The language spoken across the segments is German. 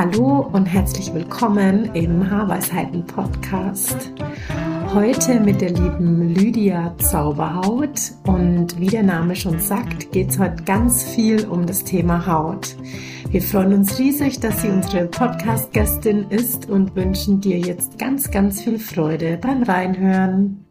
Hallo und herzlich willkommen im Haarweisheiten Podcast. Heute mit der lieben Lydia Zauberhaut und wie der Name schon sagt, geht es heute ganz viel um das Thema Haut. Wir freuen uns riesig, dass sie unsere Podcast-Gästin ist und wünschen dir jetzt ganz, ganz viel Freude beim Reinhören.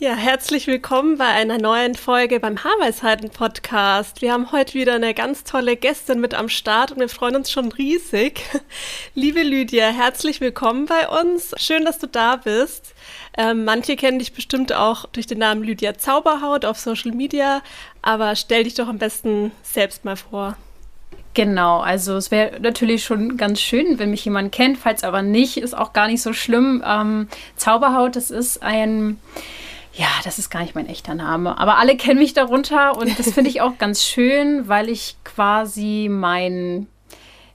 Ja, herzlich willkommen bei einer neuen Folge beim Haarweisheiten Podcast. Wir haben heute wieder eine ganz tolle Gästin mit am Start und wir freuen uns schon riesig. Liebe Lydia, herzlich willkommen bei uns. Schön, dass du da bist. Ähm, manche kennen dich bestimmt auch durch den Namen Lydia Zauberhaut auf Social Media, aber stell dich doch am besten selbst mal vor. Genau, also es wäre natürlich schon ganz schön, wenn mich jemand kennt. Falls aber nicht, ist auch gar nicht so schlimm. Ähm, Zauberhaut, das ist ein, ja, das ist gar nicht mein echter Name, aber alle kennen mich darunter und das finde ich auch ganz schön, weil ich quasi meinen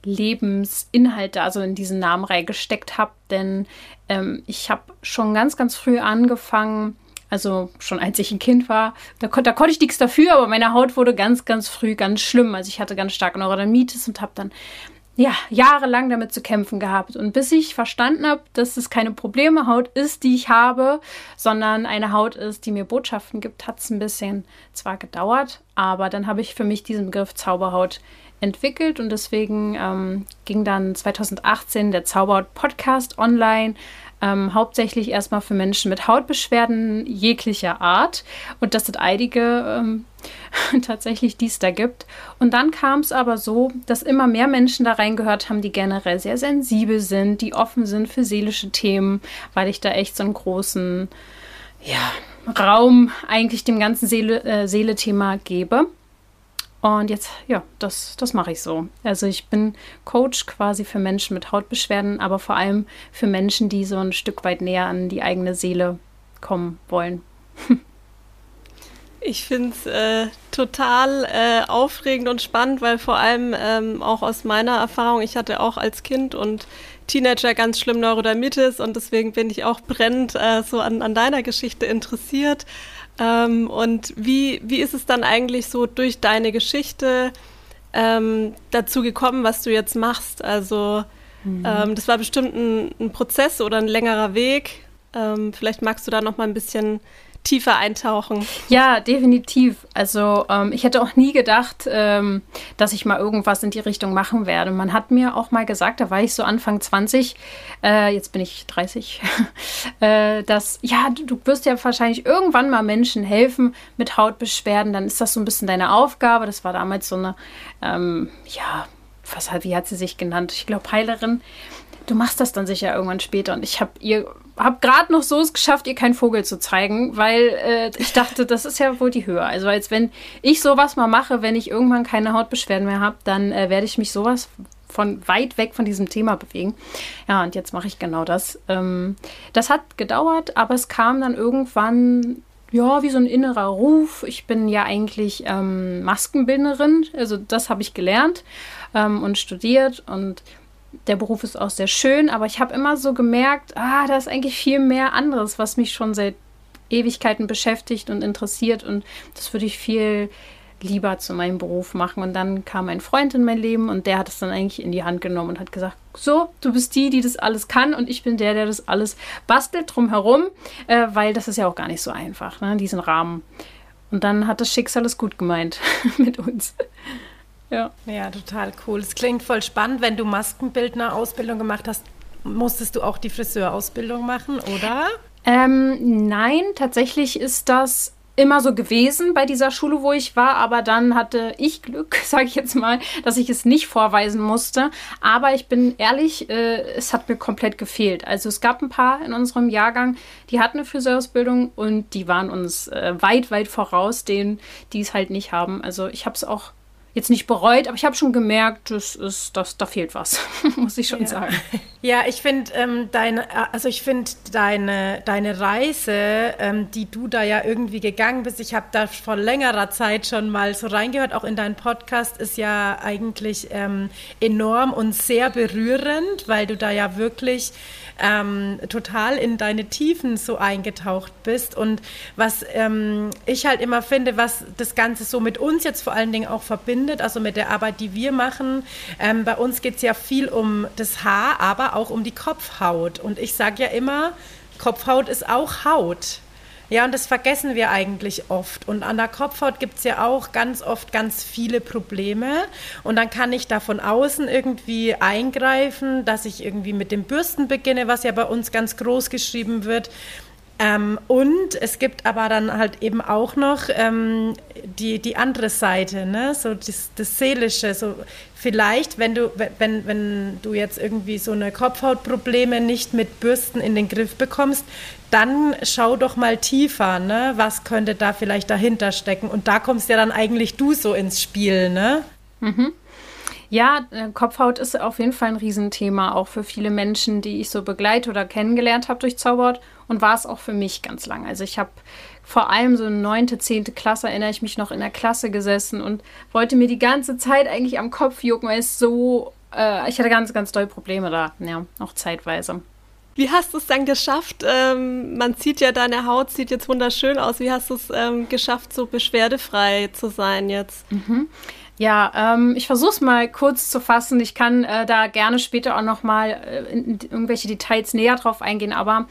Lebensinhalt da also in diesen Namen reingesteckt habe. Denn ähm, ich habe schon ganz, ganz früh angefangen, also schon als ich ein Kind war, da, da konnte ich nichts dafür, aber meine Haut wurde ganz, ganz früh ganz schlimm. Also ich hatte ganz stark Neurodermitis und habe dann ja, jahrelang damit zu kämpfen gehabt. Und bis ich verstanden habe, dass es keine Probleme Haut ist, die ich habe, sondern eine Haut ist, die mir Botschaften gibt, hat es ein bisschen zwar gedauert, aber dann habe ich für mich diesen Begriff Zauberhaut entwickelt und deswegen ähm, ging dann 2018 der Zauberhaut Podcast online ähm, hauptsächlich erstmal für Menschen mit Hautbeschwerden jeglicher Art. Und das sind einige ähm, tatsächlich, die es da gibt. Und dann kam es aber so, dass immer mehr Menschen da reingehört haben, die generell sehr sensibel sind, die offen sind für seelische Themen, weil ich da echt so einen großen ja, Raum eigentlich dem ganzen äh, Seele-Thema Seele gebe. Und jetzt, ja, das, das mache ich so. Also ich bin Coach quasi für Menschen mit Hautbeschwerden, aber vor allem für Menschen, die so ein Stück weit näher an die eigene Seele kommen wollen. Ich finde es äh, total äh, aufregend und spannend, weil vor allem ähm, auch aus meiner Erfahrung, ich hatte auch als Kind und Teenager ganz schlimm Neurodermitis und deswegen bin ich auch brennend äh, so an, an deiner Geschichte interessiert. Ähm, und wie, wie ist es dann eigentlich so durch deine Geschichte ähm, dazu gekommen, was du jetzt machst? Also mhm. ähm, das war bestimmt ein, ein, Prozess oder ein längerer Weg. Ähm, vielleicht magst du da noch mal ein bisschen tiefer eintauchen. Ja, definitiv. Also ähm, ich hätte auch nie gedacht, ähm, dass ich mal irgendwas in die Richtung machen werde. Man hat mir auch mal gesagt, da war ich so Anfang 20, äh, jetzt bin ich 30, äh, dass ja, du, du, wirst ja wahrscheinlich irgendwann mal Menschen helfen mit Hautbeschwerden. Dann ist das so ein bisschen deine Aufgabe. Das war damals so eine, ähm, ja, was wie hat sie sich genannt? Ich glaube, Heilerin du machst das dann sicher irgendwann später. Und ich habe ihr, habe gerade noch so es geschafft, ihr keinen Vogel zu zeigen, weil äh, ich dachte, das ist ja wohl die Höhe. Also als wenn ich sowas mal mache, wenn ich irgendwann keine Hautbeschwerden mehr habe, dann äh, werde ich mich sowas von weit weg von diesem Thema bewegen. Ja, und jetzt mache ich genau das. Ähm, das hat gedauert, aber es kam dann irgendwann ja, wie so ein innerer Ruf. Ich bin ja eigentlich ähm, Maskenbildnerin, also das habe ich gelernt ähm, und studiert und der Beruf ist auch sehr schön, aber ich habe immer so gemerkt, ah, da ist eigentlich viel mehr anderes, was mich schon seit Ewigkeiten beschäftigt und interessiert und das würde ich viel lieber zu meinem Beruf machen. Und dann kam ein Freund in mein Leben und der hat es dann eigentlich in die Hand genommen und hat gesagt, so, du bist die, die das alles kann und ich bin der, der das alles bastelt drumherum, äh, weil das ist ja auch gar nicht so einfach, ne, diesen Rahmen. Und dann hat das Schicksal es gut gemeint mit uns. Ja. ja, total cool. Es klingt voll spannend, wenn du Maskenbildner-Ausbildung gemacht hast. Musstest du auch die Friseurausbildung machen, oder? Ähm, nein, tatsächlich ist das immer so gewesen bei dieser Schule, wo ich war, aber dann hatte ich Glück, sage ich jetzt mal, dass ich es nicht vorweisen musste. Aber ich bin ehrlich, äh, es hat mir komplett gefehlt. Also es gab ein paar in unserem Jahrgang, die hatten eine Friseurausbildung und die waren uns äh, weit, weit voraus, denen, die es halt nicht haben. Also ich habe es auch jetzt nicht bereut, aber ich habe schon gemerkt, das ist, das, da fehlt was, muss ich schon ja. sagen. Ja, ich finde ähm, deine, also ich finde deine, deine Reise, ähm, die du da ja irgendwie gegangen bist, ich habe da vor längerer Zeit schon mal so reingehört, auch in deinen Podcast, ist ja eigentlich ähm, enorm und sehr berührend, weil du da ja wirklich ähm, total in deine Tiefen so eingetaucht bist. Und was ähm, ich halt immer finde, was das Ganze so mit uns jetzt vor allen Dingen auch verbindet, also mit der Arbeit, die wir machen, ähm, bei uns geht es ja viel um das Haar, aber auch um die Kopfhaut. Und ich sage ja immer, Kopfhaut ist auch Haut. Ja, und das vergessen wir eigentlich oft. Und an der Kopfhaut gibt es ja auch ganz oft ganz viele Probleme. Und dann kann ich da von außen irgendwie eingreifen, dass ich irgendwie mit dem Bürsten beginne, was ja bei uns ganz groß geschrieben wird. Ähm, und es gibt aber dann halt eben auch noch ähm, die, die andere Seite, ne? so das, das Seelische. So vielleicht, wenn du, wenn, wenn du jetzt irgendwie so eine Kopfhautprobleme nicht mit Bürsten in den Griff bekommst, dann schau doch mal tiefer, ne? was könnte da vielleicht dahinter stecken. Und da kommst ja dann eigentlich du so ins Spiel, ne? Mhm. Ja, äh, Kopfhaut ist auf jeden Fall ein Riesenthema, auch für viele Menschen, die ich so begleite oder kennengelernt habe durch Zauberhaut und war es auch für mich ganz lang. Also ich habe vor allem so neunte, zehnte Klasse, erinnere ich mich noch, in der Klasse gesessen und wollte mir die ganze Zeit eigentlich am Kopf jucken, weil es so, äh, ich hatte ganz, ganz doll Probleme da, ja, auch zeitweise. Wie hast du es dann geschafft? Ähm, man sieht ja, deine Haut sieht jetzt wunderschön aus. Wie hast du es ähm, geschafft, so beschwerdefrei zu sein jetzt? Mhm. Ja, ähm, ich versuche es mal kurz zu fassen. Ich kann äh, da gerne später auch noch mal äh, in, in irgendwelche Details näher drauf eingehen. Aber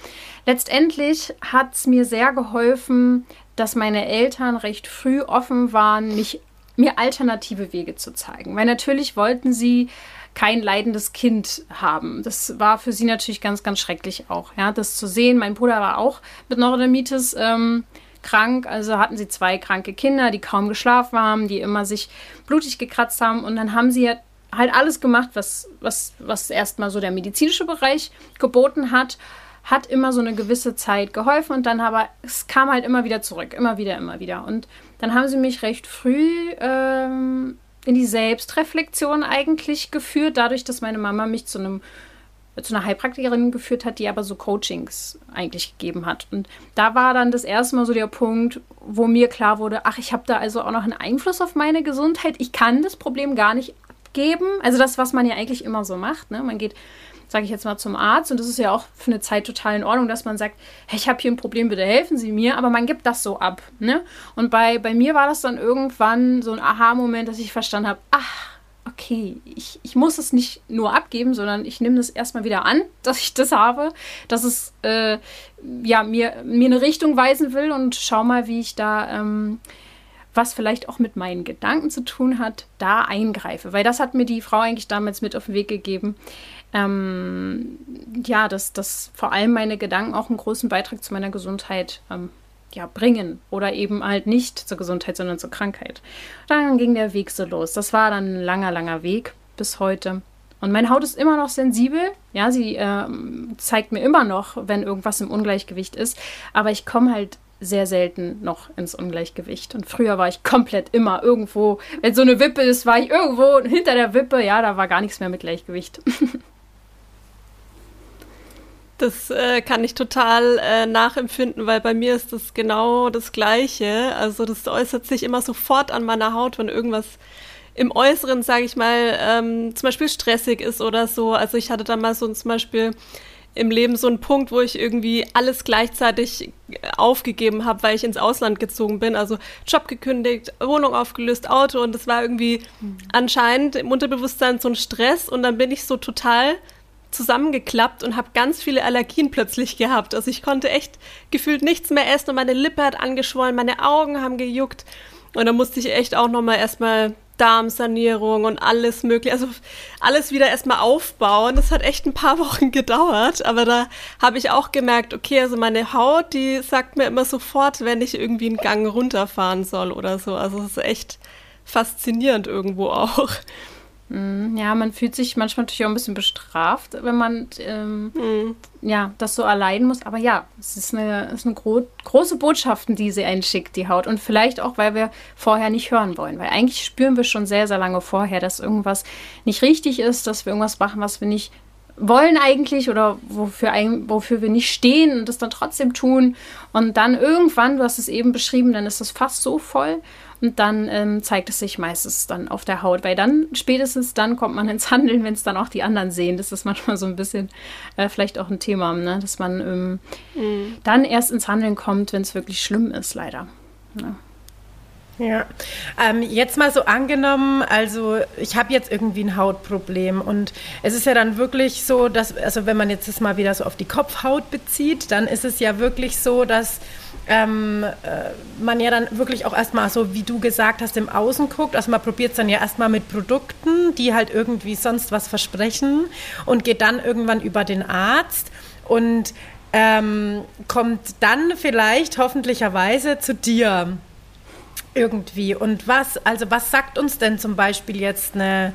letztendlich hat es mir sehr geholfen, dass meine Eltern recht früh offen waren, mich, mir alternative Wege zu zeigen. Weil natürlich wollten sie kein leidendes Kind haben. Das war für sie natürlich ganz, ganz schrecklich auch, ja, das zu sehen. Mein Bruder war auch mit Neurodermitis ähm, krank, also hatten sie zwei kranke Kinder, die kaum geschlafen haben, die immer sich blutig gekratzt haben. Und dann haben sie halt alles gemacht, was, was, was erstmal so der medizinische Bereich geboten hat hat immer so eine gewisse Zeit geholfen. Und dann aber es kam halt immer wieder zurück, immer wieder, immer wieder. Und dann haben sie mich recht früh ähm, in die Selbstreflexion eigentlich geführt, dadurch, dass meine Mama mich zu einem zu einer Heilpraktikerin geführt hat, die aber so Coachings eigentlich gegeben hat. Und da war dann das erste Mal so der Punkt, wo mir klar wurde, ach, ich habe da also auch noch einen Einfluss auf meine Gesundheit. Ich kann das Problem gar nicht abgeben. Also das, was man ja eigentlich immer so macht. Ne? Man geht sage ich jetzt mal, zum Arzt. Und das ist ja auch für eine Zeit total in Ordnung, dass man sagt, hey, ich habe hier ein Problem, bitte helfen Sie mir. Aber man gibt das so ab. Ne? Und bei, bei mir war das dann irgendwann so ein Aha-Moment, dass ich verstanden habe, ach, okay, ich, ich muss es nicht nur abgeben, sondern ich nehme das erstmal wieder an, dass ich das habe, dass es äh, ja, mir, mir eine Richtung weisen will und schau mal, wie ich da, ähm, was vielleicht auch mit meinen Gedanken zu tun hat, da eingreife. Weil das hat mir die Frau eigentlich damals mit auf den Weg gegeben ähm, ja, dass, dass vor allem meine Gedanken auch einen großen Beitrag zu meiner Gesundheit ähm, ja, bringen oder eben halt nicht zur Gesundheit, sondern zur Krankheit. Dann ging der Weg so los. Das war dann ein langer, langer Weg bis heute. Und meine Haut ist immer noch sensibel. Ja, sie äh, zeigt mir immer noch, wenn irgendwas im Ungleichgewicht ist. Aber ich komme halt sehr selten noch ins Ungleichgewicht. Und früher war ich komplett immer irgendwo, wenn so eine Wippe ist, war ich irgendwo hinter der Wippe. Ja, da war gar nichts mehr mit Gleichgewicht. Das äh, kann ich total äh, nachempfinden, weil bei mir ist das genau das Gleiche. Also das äußert sich immer sofort an meiner Haut, wenn irgendwas im Äußeren, sage ich mal, ähm, zum Beispiel stressig ist oder so. Also ich hatte da mal so zum Beispiel im Leben so einen Punkt, wo ich irgendwie alles gleichzeitig aufgegeben habe, weil ich ins Ausland gezogen bin. Also Job gekündigt, Wohnung aufgelöst, Auto und das war irgendwie mhm. anscheinend im Unterbewusstsein so ein Stress und dann bin ich so total zusammengeklappt und habe ganz viele Allergien plötzlich gehabt. Also ich konnte echt gefühlt nichts mehr essen und meine Lippe hat angeschwollen, meine Augen haben gejuckt. Und da musste ich echt auch nochmal erstmal Darmsanierung und alles mögliche, also alles wieder erstmal aufbauen. Das hat echt ein paar Wochen gedauert, aber da habe ich auch gemerkt, okay, also meine Haut, die sagt mir immer sofort, wenn ich irgendwie einen Gang runterfahren soll oder so. Also es ist echt faszinierend irgendwo auch. Mhm. Ja, man fühlt sich manchmal natürlich auch ein bisschen bestraft, wenn man ähm, mhm. ja, das so erleiden muss. Aber ja, es ist eine, es ist eine gro große Botschaft, die sie einschickt, die Haut. Und vielleicht auch, weil wir vorher nicht hören wollen. Weil eigentlich spüren wir schon sehr, sehr lange vorher, dass irgendwas nicht richtig ist, dass wir irgendwas machen, was wir nicht wollen eigentlich oder wofür, wofür wir nicht stehen und das dann trotzdem tun. Und dann irgendwann, du hast es eben beschrieben, dann ist das fast so voll und dann ähm, zeigt es sich meistens dann auf der Haut, weil dann spätestens dann kommt man ins Handeln, wenn es dann auch die anderen sehen. Das ist manchmal so ein bisschen äh, vielleicht auch ein Thema, ne? dass man ähm, mhm. dann erst ins Handeln kommt, wenn es wirklich schlimm ist, leider. Ja. Ne? Ja, ähm, jetzt mal so angenommen, also ich habe jetzt irgendwie ein Hautproblem und es ist ja dann wirklich so, dass, also wenn man jetzt das mal wieder so auf die Kopfhaut bezieht, dann ist es ja wirklich so, dass ähm, äh, man ja dann wirklich auch erstmal so, wie du gesagt hast, im Außen guckt. Also man probiert es dann ja erstmal mit Produkten, die halt irgendwie sonst was versprechen und geht dann irgendwann über den Arzt und ähm, kommt dann vielleicht hoffentlicherweise zu dir irgendwie. Und was, also was sagt uns denn zum Beispiel jetzt eine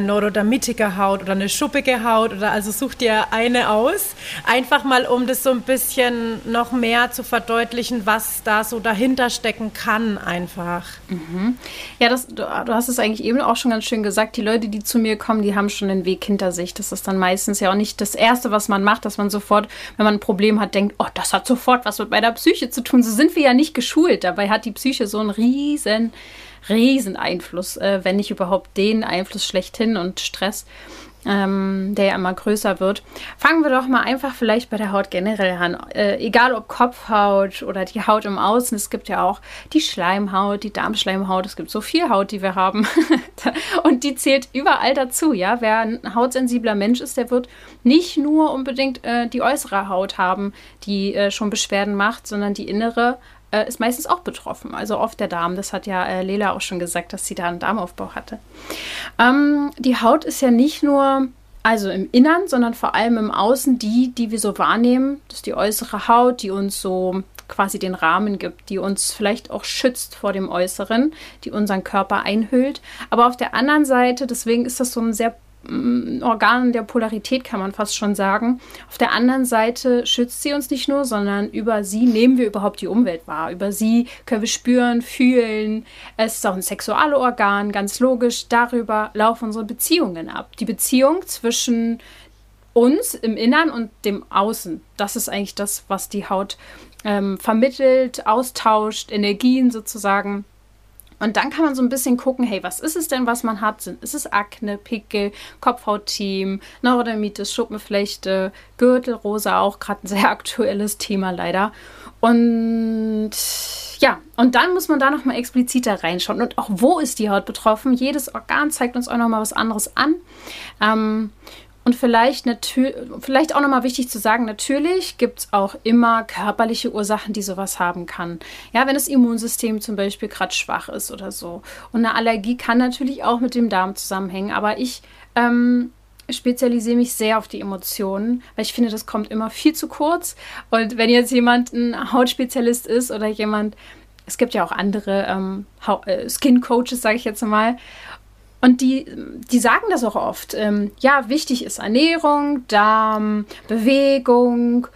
neurodermitige Haut oder eine schuppige Haut oder also such dir eine aus. Einfach mal, um das so ein bisschen noch mehr zu verdeutlichen, was da so dahinter stecken kann, einfach. Mhm. Ja, das, du, du, hast es eigentlich eben auch schon ganz schön gesagt. Die Leute, die zu mir kommen, die haben schon den Weg hinter sich. Das ist dann meistens ja auch nicht das Erste, was man macht, dass man sofort, wenn man ein Problem hat, denkt, oh, das hat sofort was mit meiner Psyche zu tun. So sind wir ja nicht geschult. Dabei hat die Psyche so einen riesen riesen Einfluss, äh, wenn nicht überhaupt den Einfluss schlechthin und Stress, ähm, der ja immer größer wird. Fangen wir doch mal einfach vielleicht bei der Haut generell an. Äh, egal ob Kopfhaut oder die Haut im Außen, es gibt ja auch die Schleimhaut, die Darmschleimhaut, es gibt so viel Haut, die wir haben. und die zählt überall dazu, ja. Wer ein hautsensibler Mensch ist, der wird nicht nur unbedingt äh, die äußere Haut haben, die äh, schon Beschwerden macht, sondern die innere äh, ist meistens auch betroffen. Also oft der Darm. Das hat ja äh, Lela auch schon gesagt, dass sie da einen Darmaufbau hatte. Ähm, die Haut ist ja nicht nur also im Innern, sondern vor allem im Außen die, die wir so wahrnehmen. Das ist die äußere Haut, die uns so quasi den Rahmen gibt, die uns vielleicht auch schützt vor dem Äußeren, die unseren Körper einhüllt. Aber auf der anderen Seite, deswegen ist das so ein sehr Organen der Polarität, kann man fast schon sagen. Auf der anderen Seite schützt sie uns nicht nur, sondern über sie nehmen wir überhaupt die Umwelt wahr. Über sie können wir spüren, fühlen. Es ist auch ein Sexualorgan, ganz logisch. Darüber laufen unsere Beziehungen ab. Die Beziehung zwischen uns im Innern und dem Außen. Das ist eigentlich das, was die Haut ähm, vermittelt, austauscht, Energien sozusagen. Und dann kann man so ein bisschen gucken, hey, was ist es denn, was man hat? Ist es Akne, Pickel, Kopfhautteam, Neurodermitis, Schuppenflechte, Gürtelrose, auch gerade ein sehr aktuelles Thema leider. Und ja, und dann muss man da nochmal expliziter reinschauen. Und auch wo ist die Haut betroffen? Jedes Organ zeigt uns auch nochmal was anderes an. Ähm, und vielleicht, vielleicht auch nochmal wichtig zu sagen, natürlich gibt es auch immer körperliche Ursachen, die sowas haben kann. Ja, wenn das Immunsystem zum Beispiel gerade schwach ist oder so. Und eine Allergie kann natürlich auch mit dem Darm zusammenhängen. Aber ich ähm, spezialisiere mich sehr auf die Emotionen, weil ich finde, das kommt immer viel zu kurz. Und wenn jetzt jemand ein Hautspezialist ist oder jemand, es gibt ja auch andere ähm, äh, Skin Coaches, sage ich jetzt mal, und die, die sagen das auch oft. Ähm, ja, wichtig ist Ernährung, Darm, Bewegung.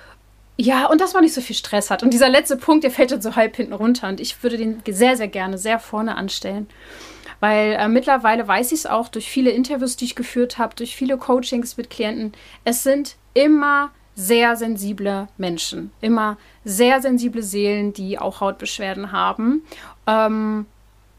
Ja, und dass man nicht so viel Stress hat. Und dieser letzte Punkt, der fällt dann so halb hinten runter. Und ich würde den sehr, sehr gerne sehr vorne anstellen. Weil äh, mittlerweile weiß ich es auch durch viele Interviews, die ich geführt habe, durch viele Coachings mit Klienten. Es sind immer sehr sensible Menschen. Immer sehr sensible Seelen, die auch Hautbeschwerden haben. Ähm,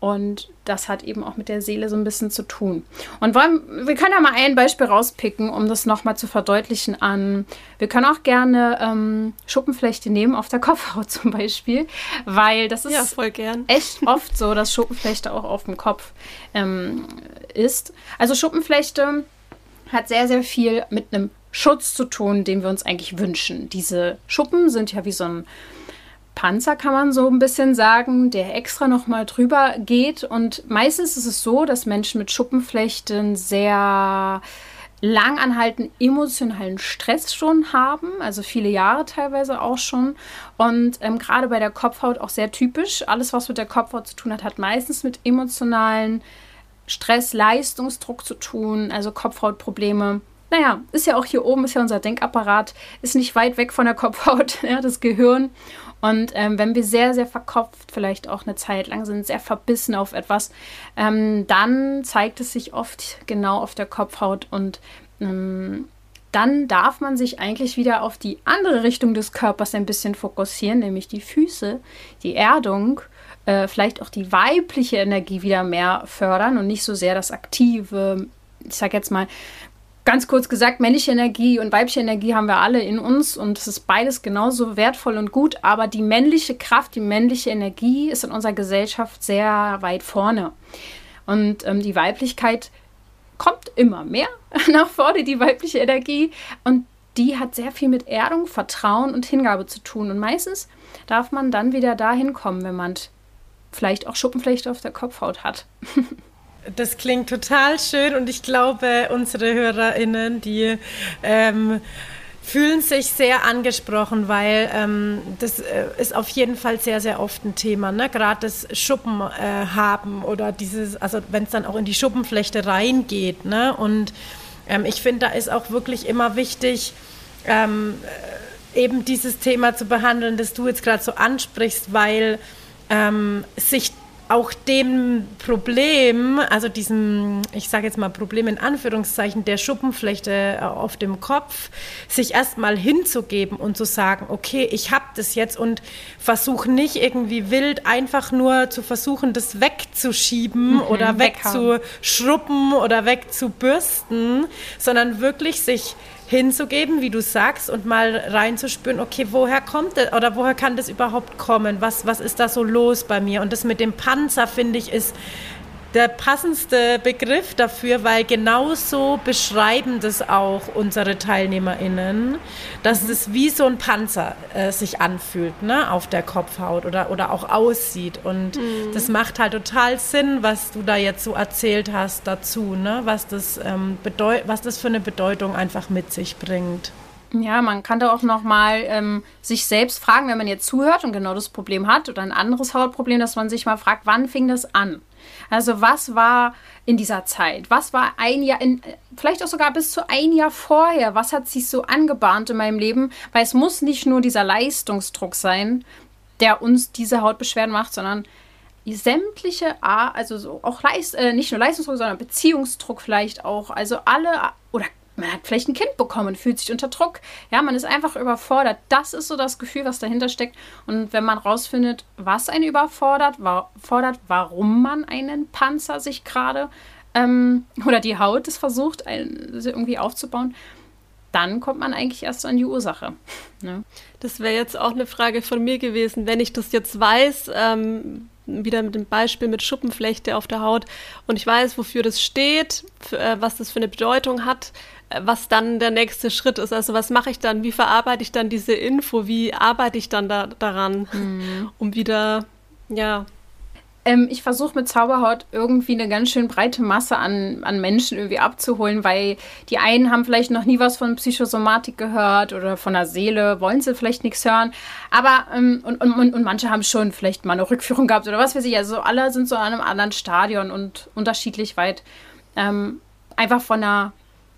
und das hat eben auch mit der Seele so ein bisschen zu tun. Und wollen, wir können ja mal ein Beispiel rauspicken, um das nochmal zu verdeutlichen an. Wir können auch gerne ähm, Schuppenflechte nehmen, auf der Kopfhaut zum Beispiel, weil das ist ja, echt oft so, dass Schuppenflechte auch auf dem Kopf ähm, ist. Also Schuppenflechte hat sehr, sehr viel mit einem Schutz zu tun, den wir uns eigentlich wünschen. Diese Schuppen sind ja wie so ein Panzer, kann man so ein bisschen sagen, der extra nochmal drüber geht. Und meistens ist es so, dass Menschen mit Schuppenflechten sehr langanhaltenden emotionalen Stress schon haben, also viele Jahre teilweise auch schon. Und ähm, gerade bei der Kopfhaut auch sehr typisch. Alles, was mit der Kopfhaut zu tun hat, hat meistens mit emotionalen Stress, Leistungsdruck zu tun, also Kopfhautprobleme. Naja, ist ja auch hier oben, ist ja unser Denkapparat, ist nicht weit weg von der Kopfhaut, ja, das Gehirn. Und ähm, wenn wir sehr, sehr verkopft, vielleicht auch eine Zeit lang sind, sehr verbissen auf etwas, ähm, dann zeigt es sich oft genau auf der Kopfhaut und ähm, dann darf man sich eigentlich wieder auf die andere Richtung des Körpers ein bisschen fokussieren, nämlich die Füße, die Erdung, äh, vielleicht auch die weibliche Energie wieder mehr fördern und nicht so sehr das aktive, ich sag jetzt mal, ganz kurz gesagt, männliche Energie und weibliche Energie haben wir alle in uns und es ist beides genauso wertvoll und gut, aber die männliche Kraft, die männliche Energie ist in unserer Gesellschaft sehr weit vorne. Und ähm, die Weiblichkeit kommt immer mehr nach vorne, die weibliche Energie. Und die hat sehr viel mit Erdung, Vertrauen und Hingabe zu tun. Und meistens darf man dann wieder dahin kommen, wenn man vielleicht auch Schuppenflechte auf der Kopfhaut hat. Das klingt total schön und ich glaube, unsere HörerInnen, die ähm, fühlen sich sehr angesprochen, weil ähm, das äh, ist auf jeden Fall sehr, sehr oft ein Thema. Ne? Gerade das Schuppen äh, haben oder dieses, also wenn es dann auch in die Schuppenflechte reingeht. Ne? Und ähm, ich finde, da ist auch wirklich immer wichtig, ähm, äh, eben dieses Thema zu behandeln, das du jetzt gerade so ansprichst, weil ähm, sich auch dem Problem, also diesem, ich sage jetzt mal Problem in Anführungszeichen, der Schuppenflechte äh, auf dem Kopf, sich erstmal hinzugeben und zu sagen, okay, ich habe das jetzt und versuche nicht irgendwie wild einfach nur zu versuchen, das wegzuschieben mhm, oder wegzuschruppen oder wegzubürsten, sondern wirklich sich hinzugeben, wie du sagst, und mal reinzuspüren, okay, woher kommt das oder woher kann das überhaupt kommen? Was, was ist da so los bei mir? Und das mit dem Panzer, finde ich, ist der passendste Begriff dafür, weil genauso beschreiben das auch unsere TeilnehmerInnen, dass mhm. es wie so ein Panzer äh, sich anfühlt, ne, auf der Kopfhaut oder, oder auch aussieht. Und mhm. das macht halt total Sinn, was du da jetzt so erzählt hast dazu, ne, was das, ähm, was das für eine Bedeutung einfach mit sich bringt. Ja, man kann da auch noch mal ähm, sich selbst fragen, wenn man jetzt zuhört und genau das Problem hat oder ein anderes Hautproblem, dass man sich mal fragt, wann fing das an? Also was war in dieser Zeit? Was war ein Jahr, in, vielleicht auch sogar bis zu ein Jahr vorher? Was hat sich so angebahnt in meinem Leben? Weil es muss nicht nur dieser Leistungsdruck sein, der uns diese Hautbeschwerden macht, sondern sämtliche, also so auch Leist, äh, nicht nur Leistungsdruck, sondern Beziehungsdruck vielleicht auch. Also alle oder man hat vielleicht ein Kind bekommen, fühlt sich unter Druck. Ja, man ist einfach überfordert. Das ist so das Gefühl, was dahinter steckt. Und wenn man rausfindet, was einen überfordert, war, fordert, warum man einen Panzer sich gerade ähm, oder die Haut es versucht, ein, irgendwie aufzubauen, dann kommt man eigentlich erst an die Ursache. Ne? Das wäre jetzt auch eine Frage von mir gewesen, wenn ich das jetzt weiß, ähm, wieder mit dem Beispiel mit Schuppenflechte auf der Haut und ich weiß, wofür das steht, für, äh, was das für eine Bedeutung hat, was dann der nächste Schritt ist. Also was mache ich dann? Wie verarbeite ich dann diese Info? Wie arbeite ich dann da, daran, mhm. um wieder, ja. Ähm, ich versuche mit Zauberhaut irgendwie eine ganz schön breite Masse an, an Menschen irgendwie abzuholen, weil die einen haben vielleicht noch nie was von Psychosomatik gehört oder von der Seele, wollen sie vielleicht nichts hören. Aber, ähm, und, und, und manche haben schon vielleicht mal eine Rückführung gehabt oder was weiß ich. Also alle sind so an einem anderen Stadion und unterschiedlich weit. Ähm, einfach von der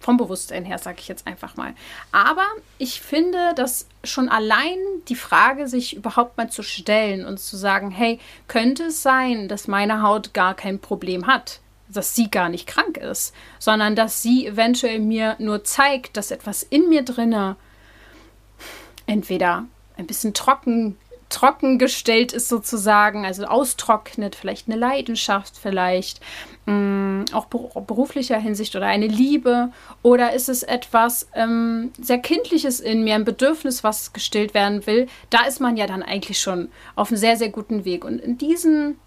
vom Bewusstsein her, sage ich jetzt einfach mal. Aber ich finde, dass schon allein die Frage, sich überhaupt mal zu stellen und zu sagen, hey, könnte es sein, dass meine Haut gar kein Problem hat? Dass sie gar nicht krank ist, sondern dass sie eventuell mir nur zeigt, dass etwas in mir drinne entweder ein bisschen trocken trocken gestellt ist sozusagen, also austrocknet, vielleicht eine Leidenschaft, vielleicht mh, mm, auch beruflicher Hinsicht oder eine Liebe oder ist es etwas ähm, sehr kindliches in mir, ein Bedürfnis, was gestillt werden will, da ist man ja dann eigentlich schon auf einem sehr, sehr guten Weg. Und in diesen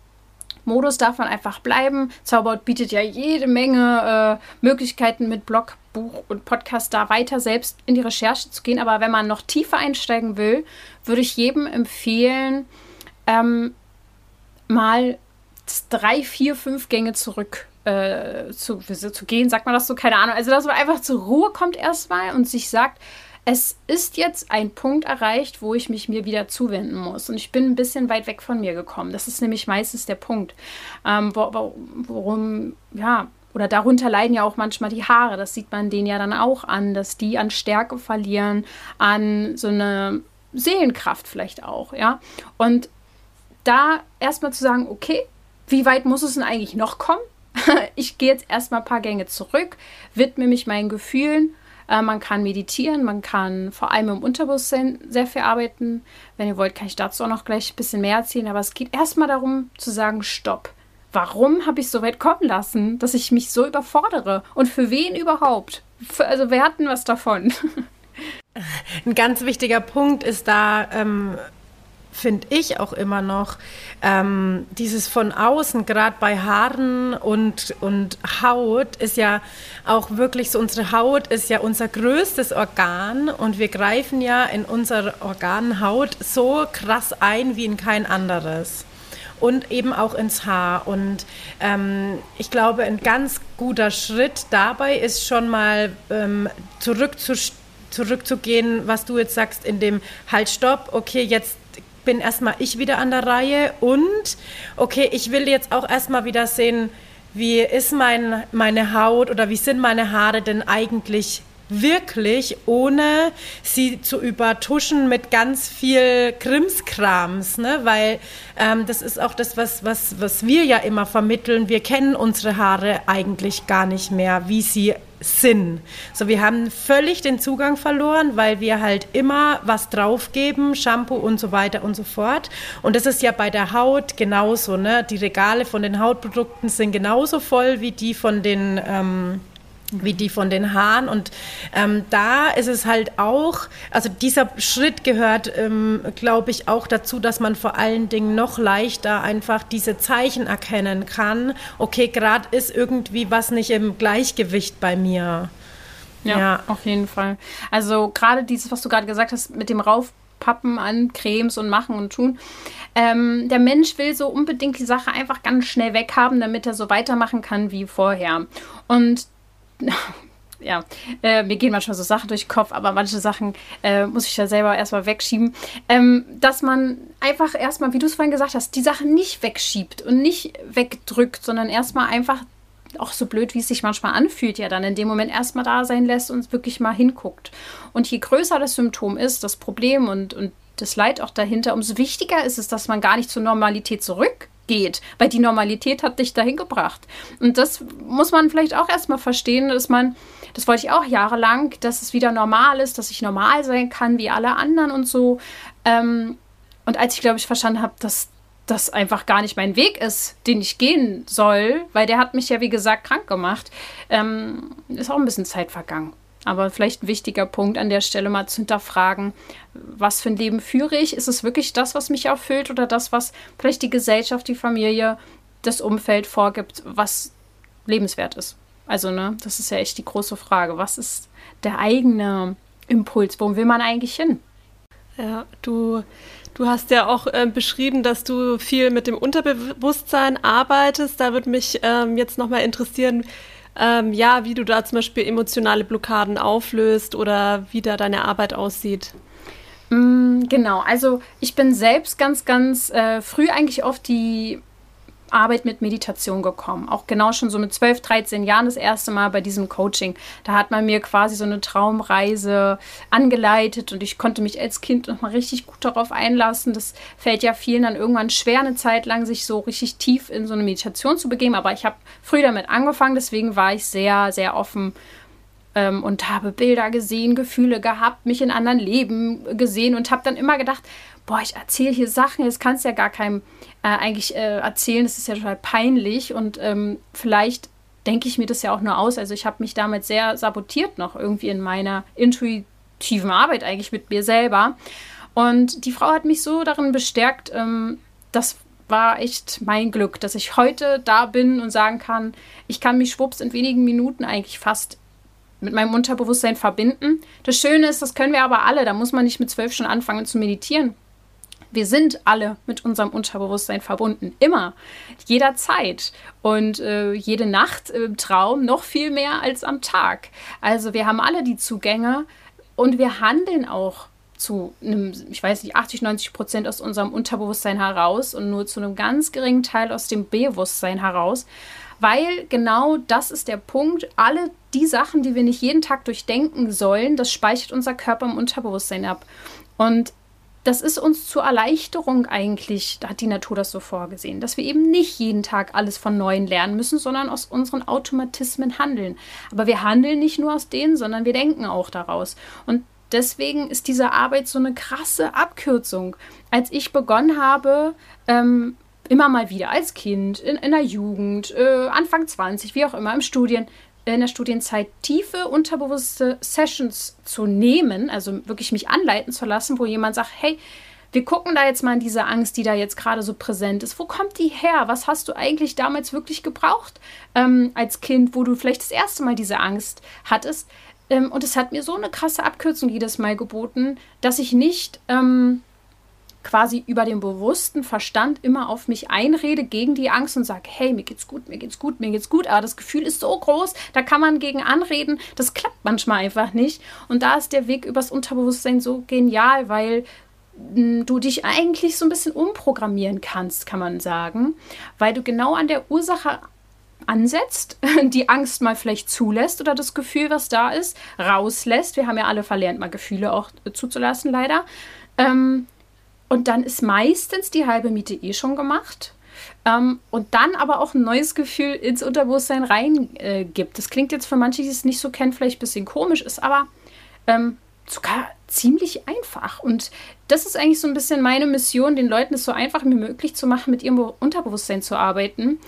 Modus darf man einfach bleiben. Zauberhaut bietet ja jede Menge äh, Möglichkeiten mit Blog, Buch und Podcast da weiter selbst in die Recherche zu gehen. Aber wenn man noch tiefer einsteigen will, würde ich jedem empfehlen, ähm, mal drei, vier, fünf Gänge zurück äh, zu, zu gehen. Sagt man das so? Keine Ahnung. Also, dass man einfach zur Ruhe kommt erstmal und sich sagt, es ist jetzt ein Punkt erreicht, wo ich mich mir wieder zuwenden muss. Und ich bin ein bisschen weit weg von mir gekommen. Das ist nämlich meistens der Punkt, ähm, wo, wo, worum, ja, oder darunter leiden ja auch manchmal die Haare. Das sieht man denen ja dann auch an, dass die an Stärke verlieren, an so eine Seelenkraft vielleicht auch, ja. Und da erstmal zu sagen, okay, wie weit muss es denn eigentlich noch kommen? ich gehe jetzt erstmal ein paar Gänge zurück, widme mich meinen Gefühlen. Äh, man kann meditieren, man kann vor allem im Unterbewusstsein sehr viel arbeiten. Wenn ihr wollt, kann ich dazu auch noch gleich ein bisschen mehr erzählen. Aber es geht erstmal darum zu sagen, stopp. Warum habe ich so weit kommen lassen, dass ich mich so überfordere? Und für wen überhaupt? Für, also wer hat denn was davon? Ein ganz wichtiger Punkt ist da, ähm, finde ich auch immer noch, ähm, dieses von außen, gerade bei Haaren und, und Haut, ist ja auch wirklich so, unsere Haut ist ja unser größtes Organ und wir greifen ja in unser Organ Haut so krass ein wie in kein anderes und eben auch ins Haar. Und ähm, ich glaube, ein ganz guter Schritt dabei ist schon mal ähm, zurückzustellen zurückzugehen, was du jetzt sagst, in dem Halt, stopp, okay, jetzt bin erstmal ich wieder an der Reihe und okay, ich will jetzt auch erstmal wieder sehen, wie ist mein, meine Haut oder wie sind meine Haare denn eigentlich wirklich, ohne sie zu übertuschen mit ganz viel Krimskrams, ne? weil ähm, das ist auch das, was, was, was wir ja immer vermitteln. Wir kennen unsere Haare eigentlich gar nicht mehr, wie sie sind. So, wir haben völlig den Zugang verloren, weil wir halt immer was draufgeben, Shampoo und so weiter und so fort. Und das ist ja bei der Haut genauso. Ne? Die Regale von den Hautprodukten sind genauso voll wie die von den ähm, wie die von den Haaren. Und ähm, da ist es halt auch, also dieser Schritt gehört, ähm, glaube ich, auch dazu, dass man vor allen Dingen noch leichter einfach diese Zeichen erkennen kann. Okay, gerade ist irgendwie was nicht im Gleichgewicht bei mir. Ja, ja. auf jeden Fall. Also gerade dieses, was du gerade gesagt hast, mit dem Raufpappen an Cremes und machen und tun. Ähm, der Mensch will so unbedingt die Sache einfach ganz schnell weghaben, damit er so weitermachen kann wie vorher. Und ja, äh, mir gehen manchmal so Sachen durch den Kopf, aber manche Sachen äh, muss ich da selber erstmal wegschieben. Ähm, dass man einfach erstmal, wie du es vorhin gesagt hast, die Sachen nicht wegschiebt und nicht wegdrückt, sondern erstmal einfach, auch so blöd, wie es sich manchmal anfühlt, ja dann in dem Moment erstmal da sein lässt und wirklich mal hinguckt. Und je größer das Symptom ist, das Problem und, und das Leid auch dahinter, umso wichtiger ist es, dass man gar nicht zur Normalität zurück geht, weil die Normalität hat dich dahin gebracht. Und das muss man vielleicht auch erstmal verstehen, dass man, das wollte ich auch jahrelang, dass es wieder normal ist, dass ich normal sein kann wie alle anderen und so. Ähm, und als ich, glaube ich, verstanden habe, dass das einfach gar nicht mein Weg ist, den ich gehen soll, weil der hat mich ja, wie gesagt, krank gemacht, ähm, ist auch ein bisschen Zeit vergangen. Aber vielleicht ein wichtiger Punkt an der Stelle mal zu hinterfragen, was für ein Leben führe ich? Ist es wirklich das, was mich erfüllt oder das, was vielleicht die Gesellschaft, die Familie, das Umfeld vorgibt, was lebenswert ist? Also, ne, das ist ja echt die große Frage. Was ist der eigene Impuls? Wo will man eigentlich hin? Ja, du, du hast ja auch äh, beschrieben, dass du viel mit dem Unterbewusstsein arbeitest. Da würde mich ähm, jetzt nochmal interessieren, ähm, ja, wie du da zum Beispiel emotionale Blockaden auflöst oder wie da deine Arbeit aussieht. Mm, genau, also ich bin selbst ganz, ganz äh, früh eigentlich auf die Arbeit mit Meditation gekommen. Auch genau schon so mit 12, 13 Jahren das erste Mal bei diesem Coaching. Da hat man mir quasi so eine Traumreise angeleitet und ich konnte mich als Kind noch mal richtig gut darauf einlassen. Das fällt ja vielen dann irgendwann schwer, eine Zeit lang sich so richtig tief in so eine Meditation zu begeben. Aber ich habe früh damit angefangen, deswegen war ich sehr, sehr offen ähm, und habe Bilder gesehen, Gefühle gehabt, mich in anderen Leben gesehen und habe dann immer gedacht, boah, ich erzähle hier Sachen, jetzt kannst ja gar keinem äh, eigentlich äh, erzählen, das ist ja total peinlich und ähm, vielleicht denke ich mir das ja auch nur aus. Also ich habe mich damit sehr sabotiert noch irgendwie in meiner intuitiven Arbeit eigentlich mit mir selber. Und die Frau hat mich so darin bestärkt, ähm, das war echt mein Glück, dass ich heute da bin und sagen kann, ich kann mich schwupps in wenigen Minuten eigentlich fast mit meinem Unterbewusstsein verbinden. Das Schöne ist, das können wir aber alle. Da muss man nicht mit zwölf schon anfangen zu meditieren. Wir sind alle mit unserem Unterbewusstsein verbunden. Immer. Jederzeit. Und äh, jede Nacht im Traum noch viel mehr als am Tag. Also wir haben alle die Zugänge. Und wir handeln auch zu einem, ich weiß nicht, 80, 90 Prozent aus unserem Unterbewusstsein heraus und nur zu einem ganz geringen Teil aus dem Bewusstsein heraus. Weil genau das ist der Punkt. Alle die Sachen, die wir nicht jeden Tag durchdenken sollen, das speichert unser Körper im Unterbewusstsein ab. Und das ist uns zur Erleichterung eigentlich, da hat die Natur das so vorgesehen, dass wir eben nicht jeden Tag alles von Neuem lernen müssen, sondern aus unseren Automatismen handeln. Aber wir handeln nicht nur aus denen, sondern wir denken auch daraus. Und deswegen ist diese Arbeit so eine krasse Abkürzung. Als ich begonnen habe, ähm, immer mal wieder als Kind, in, in der Jugend, äh, Anfang 20, wie auch immer, im Studien, in der Studienzeit tiefe, unterbewusste Sessions zu nehmen, also wirklich mich anleiten zu lassen, wo jemand sagt, hey, wir gucken da jetzt mal in diese Angst, die da jetzt gerade so präsent ist. Wo kommt die her? Was hast du eigentlich damals wirklich gebraucht ähm, als Kind, wo du vielleicht das erste Mal diese Angst hattest? Ähm, und es hat mir so eine krasse Abkürzung jedes Mal geboten, dass ich nicht ähm, quasi über den bewussten Verstand immer auf mich einrede gegen die Angst und sage, hey, mir geht's gut, mir geht's gut, mir geht's gut, aber das Gefühl ist so groß, da kann man gegen anreden, das klappt manchmal einfach nicht. Und da ist der Weg übers Unterbewusstsein so genial, weil hm, du dich eigentlich so ein bisschen umprogrammieren kannst, kann man sagen, weil du genau an der Ursache ansetzt, die Angst mal vielleicht zulässt oder das Gefühl, was da ist, rauslässt. Wir haben ja alle verlernt, mal Gefühle auch zuzulassen, leider. Ähm, und dann ist meistens die halbe Miete eh schon gemacht. Ähm, und dann aber auch ein neues Gefühl ins Unterbewusstsein rein äh. Das klingt jetzt für manche, die es nicht so kennen, vielleicht ein bisschen komisch, ist aber ähm, sogar ziemlich einfach. Und das ist eigentlich so ein bisschen meine Mission, den Leuten es so einfach wie möglich zu machen, mit ihrem Unterbewusstsein zu arbeiten,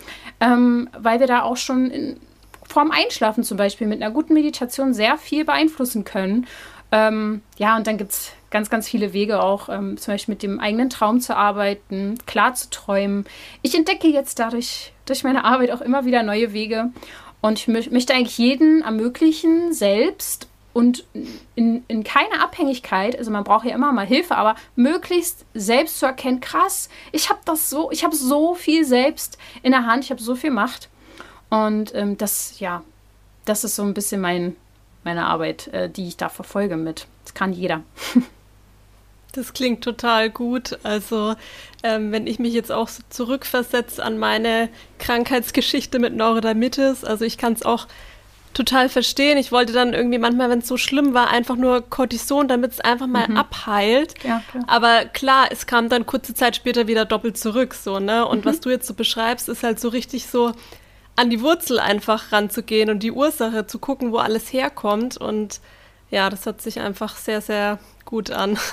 ähm, weil wir da auch schon in, vorm Einschlafen zum Beispiel mit einer guten Meditation sehr viel beeinflussen können. Ähm, ja, und dann gibt es ganz, ganz viele Wege auch, ähm, zum Beispiel mit dem eigenen Traum zu arbeiten, klar zu träumen. Ich entdecke jetzt dadurch, durch meine Arbeit auch immer wieder neue Wege. Und ich mö möchte eigentlich jeden ermöglichen, selbst und in, in keiner Abhängigkeit, also man braucht ja immer mal Hilfe, aber möglichst selbst zu erkennen, krass, ich habe das so, ich habe so viel selbst in der Hand, ich habe so viel Macht. Und ähm, das, ja, das ist so ein bisschen mein, meine Arbeit, äh, die ich da verfolge mit. Das kann jeder. Das klingt total gut. Also, ähm, wenn ich mich jetzt auch so zurückversetze an meine Krankheitsgeschichte mit Neurodermitis, also ich kann es auch total verstehen. Ich wollte dann irgendwie manchmal, wenn es so schlimm war, einfach nur Cortison, damit es einfach mal mhm. abheilt. Ja, klar. Aber klar, es kam dann kurze Zeit später wieder doppelt zurück, so, ne? Und mhm. was du jetzt so beschreibst, ist halt so richtig so an die Wurzel einfach ranzugehen und die Ursache zu gucken, wo alles herkommt. Und ja, das hört sich einfach sehr, sehr gut an.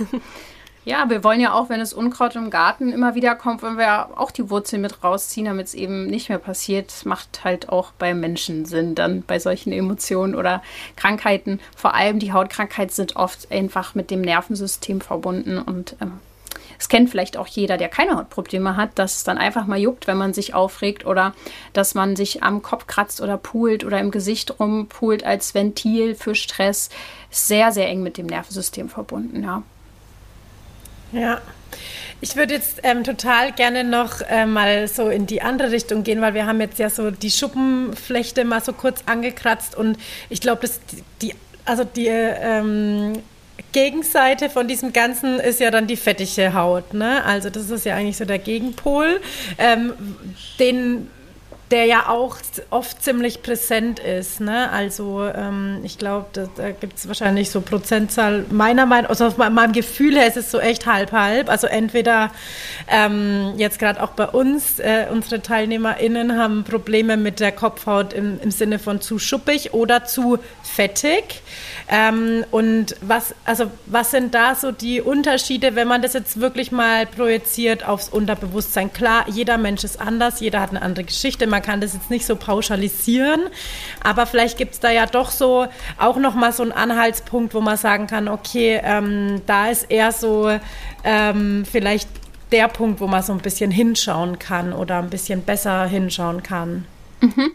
Ja, wir wollen ja auch, wenn es Unkraut im Garten immer wieder kommt, wollen wir auch die Wurzel mit rausziehen, damit es eben nicht mehr passiert. Macht halt auch bei Menschen Sinn, dann bei solchen Emotionen oder Krankheiten. Vor allem die Hautkrankheiten sind oft einfach mit dem Nervensystem verbunden und ähm, es kennt vielleicht auch jeder, der keine Hautprobleme hat, dass es dann einfach mal juckt, wenn man sich aufregt oder dass man sich am Kopf kratzt oder pult oder im Gesicht rumpult als Ventil für Stress. Sehr, sehr eng mit dem Nervensystem verbunden, ja. Ja. Ich würde jetzt ähm, total gerne noch äh, mal so in die andere Richtung gehen, weil wir haben jetzt ja so die Schuppenflechte mal so kurz angekratzt und ich glaube, dass die, also die ähm, Gegenseite von diesem Ganzen ist ja dann die fettige Haut. Ne? Also das ist ja eigentlich so der Gegenpol, ähm, den der ja auch oft ziemlich präsent ist. Ne? Also ähm, ich glaube, da, da gibt es wahrscheinlich so Prozentzahl, meiner Meinung, also auf meinem Gefühl her ist es so echt halb-halb. Also entweder ähm, jetzt gerade auch bei uns, äh, unsere TeilnehmerInnen haben Probleme mit der Kopfhaut im, im Sinne von zu schuppig oder zu fettig. Ähm, und was, also was sind da so die Unterschiede, wenn man das jetzt wirklich mal projiziert aufs Unterbewusstsein? Klar, jeder Mensch ist anders, jeder hat eine andere Geschichte, man kann das jetzt nicht so pauschalisieren, aber vielleicht gibt es da ja doch so auch nochmal so einen Anhaltspunkt, wo man sagen kann, okay, ähm, da ist eher so ähm, vielleicht der Punkt, wo man so ein bisschen hinschauen kann oder ein bisschen besser hinschauen kann. Mhm.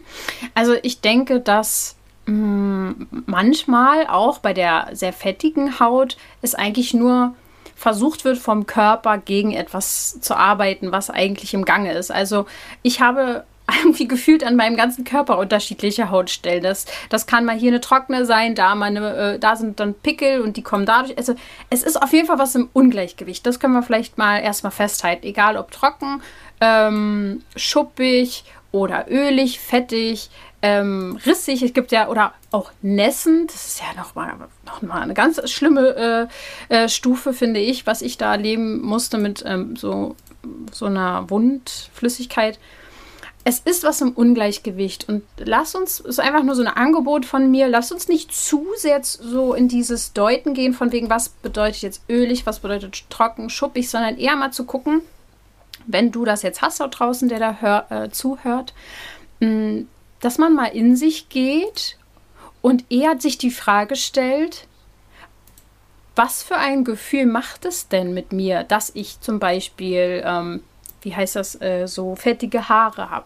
Also ich denke, dass Mm, manchmal auch bei der sehr fettigen Haut es eigentlich nur versucht wird vom Körper gegen etwas zu arbeiten, was eigentlich im Gange ist. Also ich habe irgendwie gefühlt an meinem ganzen Körper unterschiedliche Hautstellen. Das, das kann mal hier eine trockene sein, da, mal äh, da sind dann Pickel und die kommen dadurch. Also es ist auf jeden Fall was im Ungleichgewicht. Das können wir vielleicht mal erstmal festhalten. Egal ob trocken, ähm, schuppig oder ölig, fettig, ähm, rissig. Es gibt ja, oder auch nässend. Das ist ja nochmal noch mal eine ganz schlimme äh, äh, Stufe, finde ich, was ich da erleben musste mit ähm, so, so einer Wundflüssigkeit es ist was im Ungleichgewicht und lass uns, ist einfach nur so ein Angebot von mir, lass uns nicht zu sehr so in dieses Deuten gehen, von wegen, was bedeutet jetzt ölig, was bedeutet trocken, schuppig, sondern eher mal zu gucken, wenn du das jetzt hast da draußen, der da hör, äh, zuhört, mh, mm, dass man mal in sich geht und eher sich die Frage stellt, was für ein Gefühl macht es denn mit mir, dass ich zum Beispiel ähm, wie heißt das, äh, so fettige Haare habe.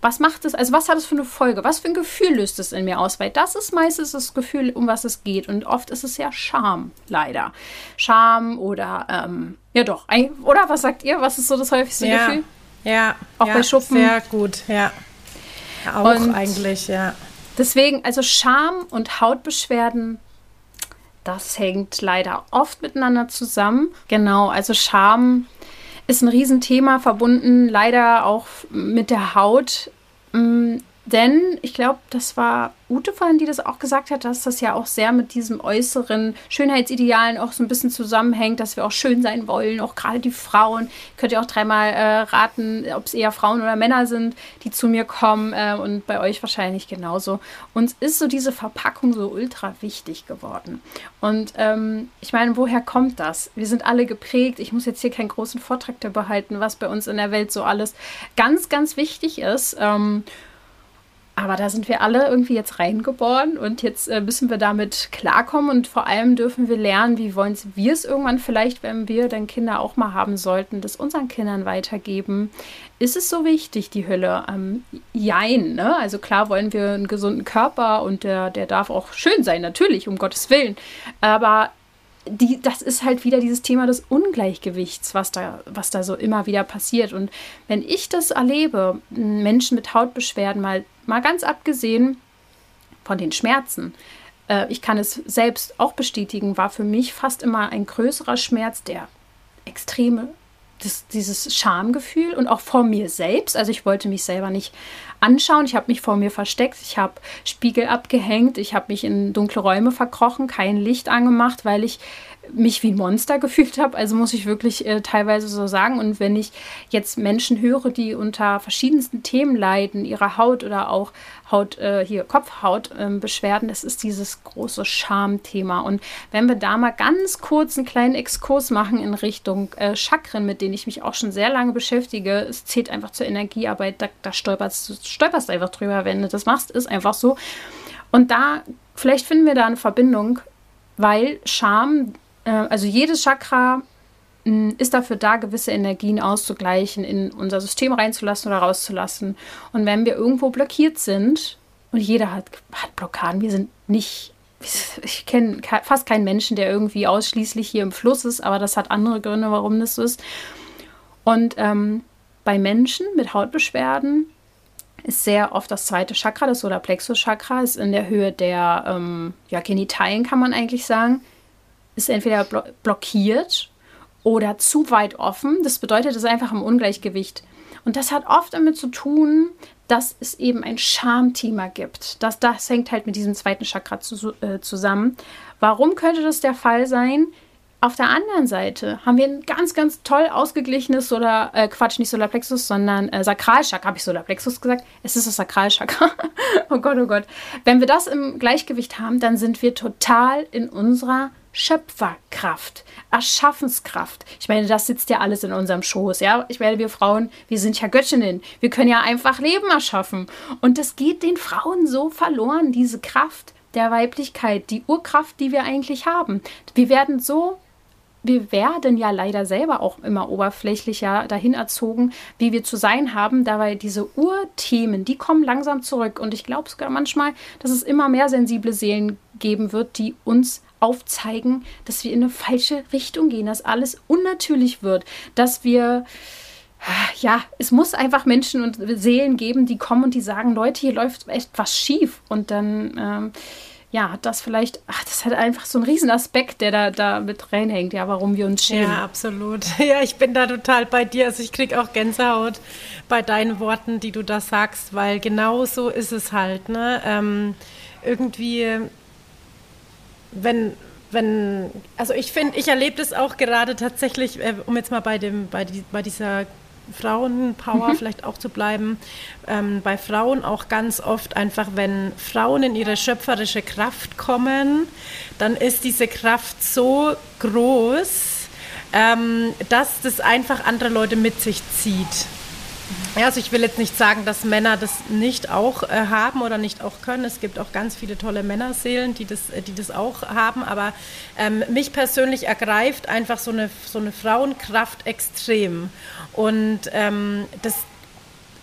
Was macht es, also was hat es für eine Folge? Was für ein Gefühl löst es in mir aus? Weil das ist meistens das Gefühl, um was es geht. Und oft ist es ja Scham, leider. Scham oder, ähm, ja doch, oder was sagt ihr? Was ist so das häufigste ja, Gefühl? Ja, auch ja, bei Schuppen. Sehr gut, ja. Auch und eigentlich, ja. Deswegen, also Scham und Hautbeschwerden das hängt leider oft miteinander zusammen. Genau, also Scham ist ein Riesenthema, verbunden leider auch mit der Haut. Denn ich glaube, das war Ute vorhin, die das auch gesagt hat, dass das ja auch sehr mit diesem äußeren Schönheitsidealen auch so ein bisschen zusammenhängt, dass wir auch schön sein wollen, auch gerade die Frauen. Könnt ihr auch dreimal äh, raten, ob es eher Frauen oder Männer sind, die zu mir kommen äh, und bei euch wahrscheinlich genauso. Uns ist so diese Verpackung so ultra wichtig geworden. Und ähm, ich meine, woher kommt das? Wir sind alle geprägt. Ich muss jetzt hier keinen großen Vortrag darüber halten, was bei uns in der Welt so alles ganz, ganz wichtig ist. Ähm, aber da sind wir alle irgendwie jetzt reingeboren und jetzt äh, müssen wir damit klarkommen und vor allem dürfen wir lernen, wie wollen wir es irgendwann vielleicht, wenn wir dann Kinder auch mal haben sollten, das unseren Kindern weitergeben. Ist es so wichtig, die Hülle? Ähm, jein, ne? Also klar wollen wir einen gesunden Körper und der, der darf auch schön sein, natürlich, um Gottes Willen. Aber die, das ist halt wieder dieses Thema des Ungleichgewichts, was da, was da so immer wieder passiert. Und wenn ich das erlebe, Menschen mit Hautbeschwerden, mal, mal ganz abgesehen von den Schmerzen, äh, ich kann es selbst auch bestätigen, war für mich fast immer ein größerer Schmerz der extreme das, dieses Schamgefühl und auch vor mir selbst. Also ich wollte mich selber nicht anschauen. Ich habe mich vor mir versteckt. Ich habe Spiegel abgehängt. Ich habe mich in dunkle Räume verkrochen, kein Licht angemacht, weil ich mich wie ein Monster gefühlt habe. Also muss ich wirklich äh, teilweise so sagen. Und wenn ich jetzt Menschen höre, die unter verschiedensten Themen leiden, ihrer Haut oder auch Haut, äh, hier Kopfhaut äh, Beschwerden, das ist dieses große Schamthema. Und wenn wir da mal ganz kurz einen kleinen Exkurs machen in Richtung äh, Chakren, mit denen ich mich auch schon sehr lange beschäftige, es zählt einfach zur Energiearbeit, da, da stolperst, stolperst einfach drüber, wenn du das machst, ist einfach so. Und da, vielleicht finden wir da eine Verbindung, weil Scham äh, also jedes Chakra mm, ist dafür da, gewisse Energien auszugleichen, in unser System reinzulassen oder rauszulassen. Und wenn wir irgendwo blockiert sind, und jeder hat, hat Blockaden, wir sind nicht, ich kenne fast keinen Menschen, der irgendwie ausschließlich hier im Fluss ist, aber das hat andere Gründe, warum das so ist. Und ähm, bei Menschen mit Hautbeschwerden ist sehr oft das zweite Chakra, das Solarplexus-Chakra, ist in der Höhe der ähm, ja, Genitalien, kann man eigentlich sagen ist entweder blo blockiert oder zu weit offen. Das bedeutet, es ist einfach im Ungleichgewicht. Und das hat oft damit zu tun, dass es eben ein Schamthema gibt. Das, das hängt halt mit diesem zweiten Chakra zu, äh, zusammen. Warum könnte das der Fall sein? Auf der anderen Seite haben wir ein ganz, ganz toll ausgeglichenes oder äh, Quatsch, nicht Solarplexus, sondern äh, Sakralchakra. Habe ich Solarplexus gesagt? Es ist das Sakralchakra. oh Gott, oh Gott. Wenn wir das im Gleichgewicht haben, dann sind wir total in unserer Schöpferkraft, Erschaffenskraft. Ich meine, das sitzt ja alles in unserem Schoß, ja. Ich meine, wir Frauen, wir sind ja Göttinnen. Wir können ja einfach Leben erschaffen. Und das geht den Frauen so verloren, diese Kraft der Weiblichkeit, die Urkraft, die wir eigentlich haben. Wir werden so wir werden ja leider selber auch immer oberflächlicher dahin erzogen, wie wir zu sein haben. Dabei diese Urthemen, die kommen langsam zurück. Und ich glaube sogar manchmal, dass es immer mehr sensible Seelen geben wird, die uns aufzeigen, dass wir in eine falsche Richtung gehen, dass alles unnatürlich wird, dass wir ja, es muss einfach Menschen und Seelen geben, die kommen und die sagen, Leute, hier läuft echt was schief. Und dann, ähm, ja, hat das vielleicht, ach, das hat einfach so einen riesen Aspekt, der da, da mit reinhängt, ja, warum wir uns schämen. Ja, absolut. Ja, ich bin da total bei dir. Also ich kriege auch Gänsehaut bei deinen Worten, die du da sagst, weil genau so ist es halt, ne? Ähm, irgendwie, wenn, wenn, also ich finde, ich erlebe das auch gerade tatsächlich, äh, um jetzt mal bei dem, bei, die, bei dieser Frauenpower mhm. vielleicht auch zu bleiben, ähm, bei Frauen auch ganz oft einfach, wenn Frauen in ihre schöpferische Kraft kommen, dann ist diese Kraft so groß, ähm, dass das einfach andere Leute mit sich zieht. Ja, also ich will jetzt nicht sagen, dass Männer das nicht auch äh, haben oder nicht auch können. Es gibt auch ganz viele tolle Männerseelen, die das, äh, die das auch haben. Aber ähm, mich persönlich ergreift einfach so eine, so eine Frauenkraft extrem. Und ähm, das,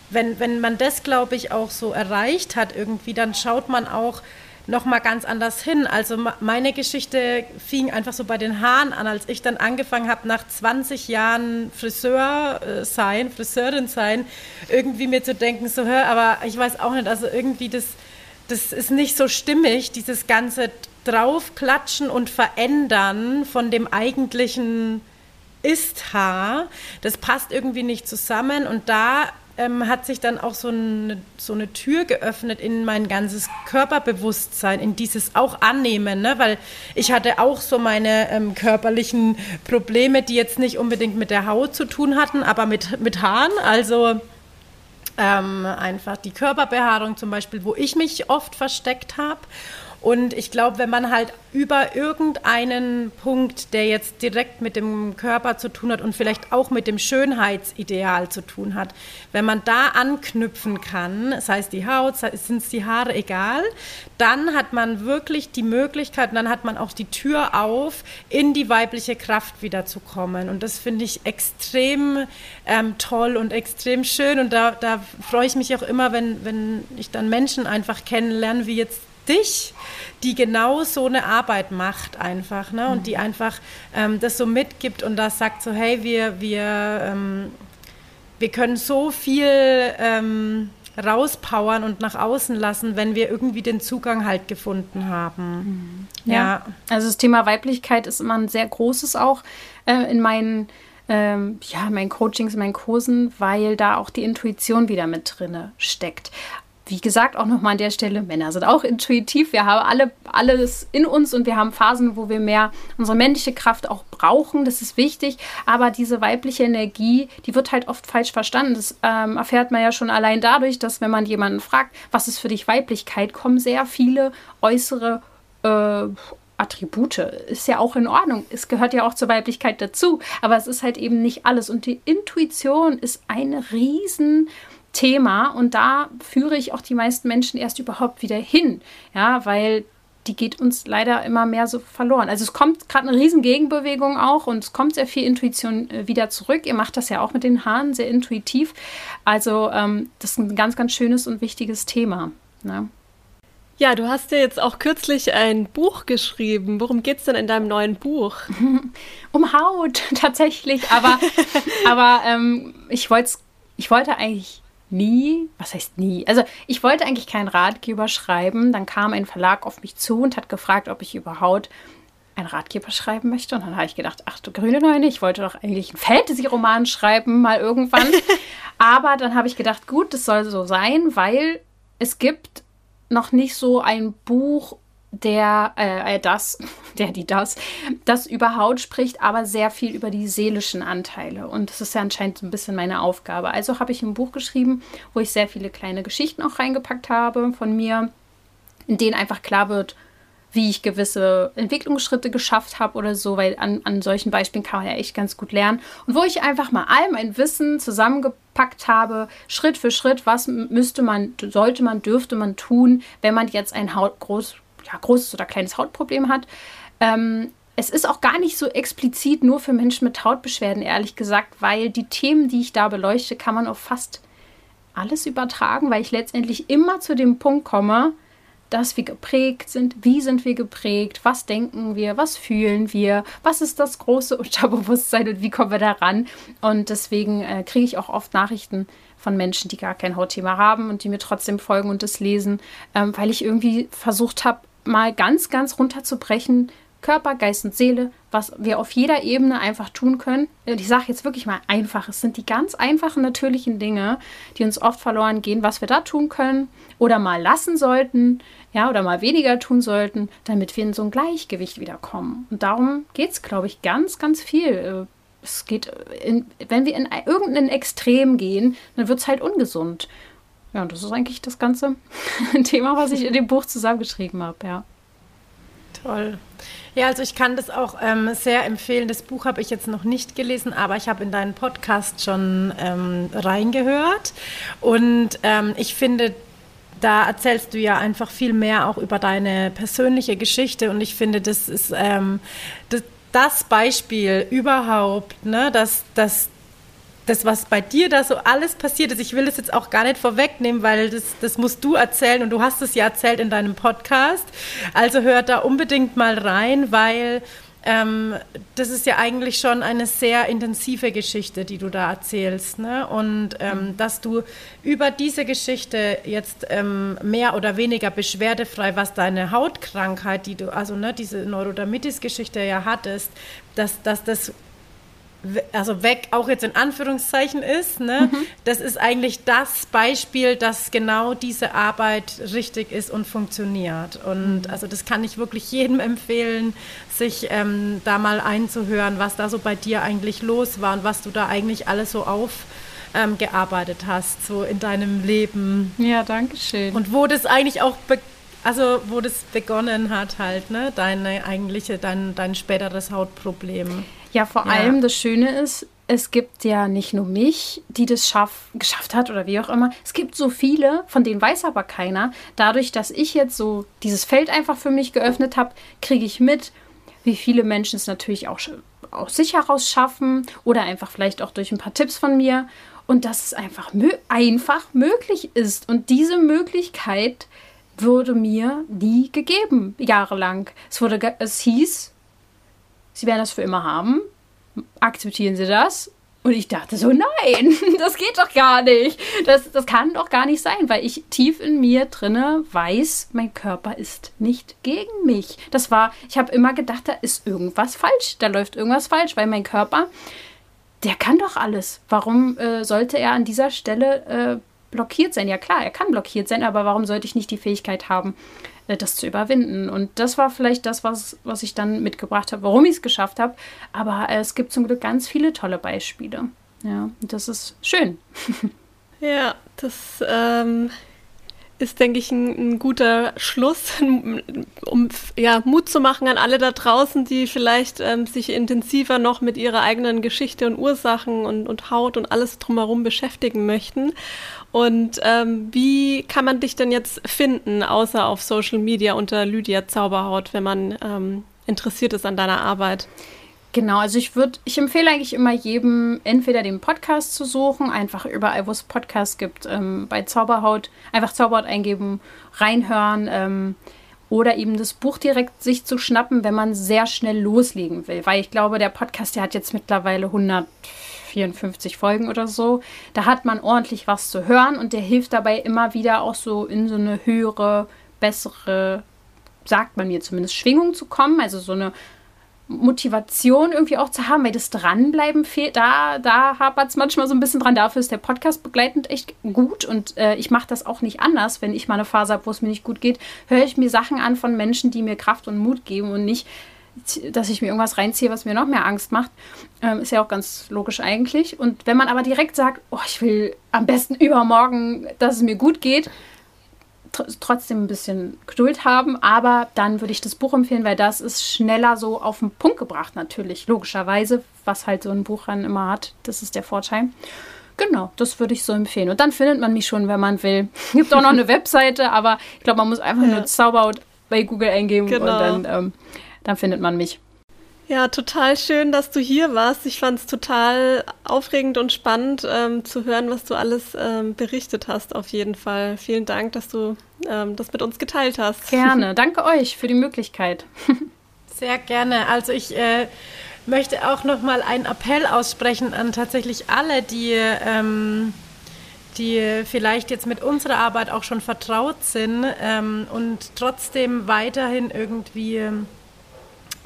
wenn, wenn man das, glaube ich, auch so erreicht hat irgendwie, dann schaut man auch, noch mal ganz anders hin. Also meine Geschichte fing einfach so bei den Haaren an, als ich dann angefangen habe, nach 20 Jahren Friseur äh, sein, Friseurin sein, irgendwie mir zu denken, so hör, aber ich weiß auch nicht, also irgendwie das, das ist nicht so stimmig, dieses ganze draufklatschen und verändern von dem eigentlichen Ist-Haar, das passt irgendwie nicht zusammen und da ähm, hat sich dann auch so eine, so eine Tür geöffnet in mein ganzes Körperbewusstsein, in dieses auch Annehmen, ne? weil ich hatte auch so meine ähm, körperlichen Probleme, die jetzt nicht unbedingt mit der Haut zu tun hatten, aber mit, mit Haaren, also ähm, einfach die Körperbehaarung zum Beispiel, wo ich mich oft versteckt habe und ich glaube, wenn man halt über irgendeinen Punkt, der jetzt direkt mit dem Körper zu tun hat und vielleicht auch mit dem Schönheitsideal zu tun hat, wenn man da anknüpfen kann, sei es die Haut, sei es die Haare, egal, dann hat man wirklich die Möglichkeit und dann hat man auch die Tür auf, in die weibliche Kraft wiederzukommen. Und das finde ich extrem ähm, toll und extrem schön. Und da, da freue ich mich auch immer, wenn, wenn ich dann Menschen einfach kennenlerne, wie jetzt dich, die genau so eine Arbeit macht einfach, ne? Und mhm. die einfach ähm, das so mitgibt und das sagt so, hey, wir, wir, ähm, wir können so viel ähm, rauspowern und nach außen lassen, wenn wir irgendwie den Zugang halt gefunden haben. Mhm. Ja. ja. Also das Thema Weiblichkeit ist immer ein sehr großes auch äh, in meinen ähm, ja, meinen Coachings, meinen Kursen, weil da auch die Intuition wieder mit drin steckt wie gesagt, auch nochmal an der Stelle, Männer sind auch intuitiv. Wir haben alle alles in uns und wir haben Phasen, wo wir mehr unsere männliche Kraft auch brauchen. Das ist wichtig. Aber diese weibliche Energie, die wird halt oft falsch verstanden. Das ähm, erfährt man ja schon allein dadurch, dass wenn man jemanden fragt, was ist für dich Weiblichkeit, kommen sehr viele äußere äh, Attribute. Ist ja auch in Ordnung. Es gehört ja auch zur Weiblichkeit dazu. Aber es ist halt eben nicht alles. Und die Intuition ist eine riesen Thema und da führe ich auch die meisten Menschen erst überhaupt wieder hin, ja, weil die geht uns leider immer mehr so verloren. Also es kommt gerade eine riesen Gegenbewegung auch und es kommt sehr viel Intuition äh, wieder zurück. Ihr macht das ja auch mit den Haaren sehr intuitiv. Also ähm, das ist ein ganz, ganz schönes und wichtiges Thema. Ne? Ja, du hast ja jetzt auch kürzlich ein Buch geschrieben. Worum geht es denn in deinem neuen Buch? um Haut tatsächlich, aber, aber ähm, ich, ich wollte eigentlich nie, was heißt nie? Also ich wollte eigentlich keinen Ratgeber schreiben. Dann kam ein Verlag auf mich zu und hat gefragt, ob ich überhaupt einen Ratgeber schreiben möchte. Und dann habe ich gedacht, ach du grüne Neune, ich wollte doch eigentlich einen Fantasy-Roman schreiben, mal irgendwann. Aber dann habe ich gedacht, gut, das soll so sein, weil es gibt noch nicht so ein Buch der, äh, äh, das, der, die das, das über Haut spricht, aber sehr viel über die seelischen Anteile. Und das ist ja anscheinend so ein bisschen meine Aufgabe. Also habe ich ein Buch geschrieben, wo ich sehr viele kleine Geschichten auch reingepackt habe von mir, in denen einfach klar wird, wie ich gewisse Entwicklungsschritte geschafft habe oder so, weil an, an solchen Beispielen kann man ja echt ganz gut lernen. Und wo ich einfach mal all mein Wissen zusammengepackt habe, Schritt für Schritt, was müsste man, sollte man, dürfte man tun, wenn man jetzt ein Haut, groß, ja, großes oder kleines Hautproblem hat. Ähm, es ist auch gar nicht so explizit nur für Menschen mit Hautbeschwerden, ehrlich gesagt, weil die Themen, die ich da beleuchte, kann man auf fast alles übertragen, weil ich letztendlich immer zu dem Punkt komme, dass wir geprägt sind. Wie sind wir geprägt? Was denken wir? Was fühlen wir? Was ist das große Unterbewusstsein und wie kommen wir daran? Und deswegen äh, kriege ich auch oft Nachrichten von Menschen, die gar kein Hautthema haben und die mir trotzdem folgen und das lesen, ähm, weil ich irgendwie versucht habe, mal ganz, ganz runterzubrechen, Körper, Geist und Seele, was wir auf jeder Ebene einfach tun können. Ich sage jetzt wirklich mal einfach. Es sind die ganz einfachen, natürlichen Dinge, die uns oft verloren gehen, was wir da tun können oder mal lassen sollten, ja, oder mal weniger tun sollten, damit wir in so ein Gleichgewicht wiederkommen. Und darum geht es, glaube ich, ganz, ganz viel. Äh, es geht, in, wenn wir in irgendein Extrem gehen, dann wird es halt ungesund. Ja, und das ist eigentlich das ganze Thema, was ich in dem Buch zusammengeschrieben habe, ja. Toll. Ja, also ich kann das auch ähm, sehr empfehlen. Das Buch habe ich jetzt noch nicht gelesen, aber ich habe in deinen Podcast schon ähm, reingehört. Und ähm, ich finde, da erzählst du ja einfach viel mehr auch über deine persönliche Geschichte. Und ich finde, das ist ähm, das, das, Beispiel überhaupt, ne, dass, dass das, was bei dir da so alles passiert ist, ich will das jetzt auch gar nicht vorwegnehmen, weil das, das musst du erzählen und du hast es ja erzählt in deinem Podcast. Also hört da unbedingt mal rein, weil ähm, das ist ja eigentlich schon eine sehr intensive Geschichte, die du da erzählst. Ne? Und ähm, mhm. dass du über diese Geschichte jetzt ähm, mehr oder weniger beschwerdefrei, was deine Hautkrankheit, die du, also ne, diese Neurodermitis-Geschichte ja hattest, dass, dass das also weg auch jetzt in Anführungszeichen ist, ne? Mhm. das ist eigentlich das Beispiel, dass genau diese Arbeit richtig ist und funktioniert. Und mhm. also das kann ich wirklich jedem empfehlen, sich ähm, da mal einzuhören, was da so bei dir eigentlich los war und was du da eigentlich alles so aufgearbeitet ähm, hast, so in deinem Leben. Ja, danke schön. Und wo das eigentlich auch also wo das begonnen hat halt, ne, deine eigentliche, dein, dein späteres Hautproblem. Ja, vor ja. allem das Schöne ist, es gibt ja nicht nur mich, die das schaff, geschafft hat oder wie auch immer. Es gibt so viele, von denen weiß aber keiner. Dadurch, dass ich jetzt so dieses Feld einfach für mich geöffnet habe, kriege ich mit, wie viele Menschen es natürlich auch aus sich heraus schaffen oder einfach vielleicht auch durch ein paar Tipps von mir. Und dass es einfach, mö einfach möglich ist. Und diese Möglichkeit wurde mir nie gegeben, jahrelang. Es, wurde, es hieß, Sie werden das für immer haben. Akzeptieren Sie das? Und ich dachte so, nein, das geht doch gar nicht. Das, das kann doch gar nicht sein, weil ich tief in mir drinne weiß, mein Körper ist nicht gegen mich. Das war, ich habe immer gedacht, da ist irgendwas falsch, da läuft irgendwas falsch, weil mein Körper, der kann doch alles. Warum äh, sollte er an dieser Stelle äh, blockiert sein? Ja klar, er kann blockiert sein, aber warum sollte ich nicht die Fähigkeit haben, das zu überwinden. Und das war vielleicht das, was, was ich dann mitgebracht habe, warum ich es geschafft habe. Aber äh, es gibt zum Glück ganz viele tolle Beispiele. Ja, das ist schön. ja, das ähm, ist, denke ich, ein, ein, guter Schluss, um ja, Mut zu machen an alle da draußen, die vielleicht ähm, sich intensiver noch mit ihrer eigenen Geschichte und Ursachen und, und Haut und alles drumherum beschäftigen möchten. Und ähm, wie kann man dich denn jetzt finden, außer auf Social Media unter Lydia Zauberhaut, wenn man ähm, interessiert ist an deiner Arbeit? Genau, also ich würde, ich empfehle eigentlich immer jedem, entweder den Podcast zu suchen, einfach überall, wo es Podcasts gibt, ähm, bei Zauberhaut, einfach Zauberhaut eingeben, reinhören, ähm, oder eben das Buch direkt sich zu schnappen, wenn man sehr schnell loslegen will. Weil ich glaube, der Podcast, der hat jetzt mittlerweile 154 Folgen oder so. Da hat man ordentlich was zu hören und der hilft dabei immer wieder auch so in so eine höhere, bessere, sagt man mir zumindest, Schwingung zu kommen. Also so eine Motivation irgendwie auch zu haben, weil das Dranbleiben fehlt. Da, da hapert es manchmal so ein bisschen dran. Dafür ist der Podcast begleitend echt gut und äh, ich mache das auch nicht anders. Wenn ich mal eine Phase habe, wo es mir nicht gut geht, höre ich mir Sachen an von Menschen, die mir Kraft und Mut geben und nicht, dass ich mir irgendwas reinziehe, was mir noch mehr Angst macht. Ähm, ist ja auch ganz logisch eigentlich. Und wenn man aber direkt sagt, oh, ich will am besten übermorgen, dass es mir gut geht, tr trotzdem ein bisschen Geduld haben, aber dann würde ich das Buch empfehlen, weil das ist schneller so auf den Punkt gebracht, natürlich, logischerweise, was halt so ein Buch dann immer hat. Das ist der Vorteil. Genau, das würde ich so empfehlen. Und dann findet man mich schon, wenn man will. Es gibt auch noch eine Webseite, aber ich glaube, man muss einfach ja. nur Zauberhaut bei Google eingeben genau. und dann, ähm, dann findet man mich. Ja, total schön, dass du hier warst. Ich fand es total aufregend und spannend ähm, zu hören, was du alles ähm, berichtet hast, auf jeden Fall. Vielen Dank, dass du ähm, das mit uns geteilt hast. Gerne. Danke euch für die Möglichkeit. Sehr gerne. Also ich äh, möchte auch noch mal einen Appell aussprechen an tatsächlich alle, die ähm, die vielleicht jetzt mit unserer Arbeit auch schon vertraut sind ähm, und trotzdem weiterhin irgendwie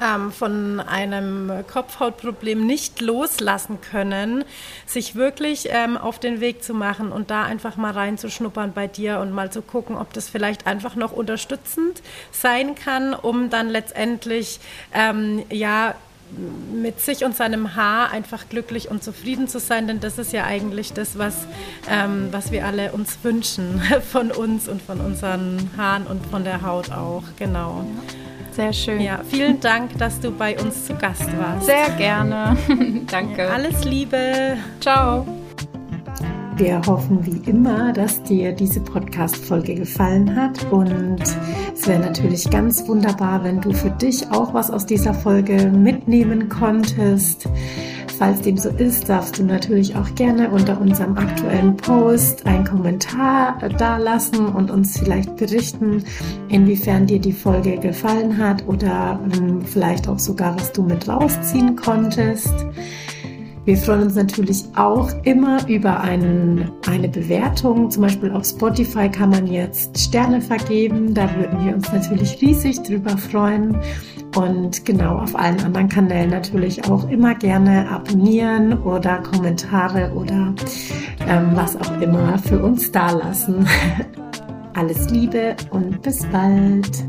ähm, von einem Kopfhautproblem nicht loslassen können, sich wirklich ähm, auf den Weg zu machen und da einfach mal reinzuschnuppern bei dir und mal zu gucken, ob das vielleicht einfach noch unterstützend sein kann, um dann letztendlich ähm, ja mit sich und seinem Haar einfach glücklich und zufrieden zu sein, denn das ist ja eigentlich das, was, ähm, was wir alle uns wünschen von uns und von unseren Haaren und von der Haut auch. Genau. Sehr schön. Ja, vielen Dank, dass du bei uns zu Gast warst. Sehr gerne. Danke. Alles Liebe. Ciao. Wir hoffen wie immer, dass dir diese Podcast-Folge gefallen hat und es wäre natürlich ganz wunderbar, wenn du für dich auch was aus dieser Folge mitnehmen konntest. Falls dem so ist, darfst du natürlich auch gerne unter unserem aktuellen Post einen Kommentar dalassen und uns vielleicht berichten, inwiefern dir die Folge gefallen hat oder ähm, vielleicht auch sogar, was du mit rausziehen konntest. Wir freuen uns natürlich auch immer über einen, eine Bewertung. Zum Beispiel auf Spotify kann man jetzt Sterne vergeben. Da würden wir uns natürlich riesig drüber freuen. Und genau auf allen anderen Kanälen natürlich auch immer gerne abonnieren oder Kommentare oder ähm, was auch immer für uns dalassen. Alles Liebe und bis bald.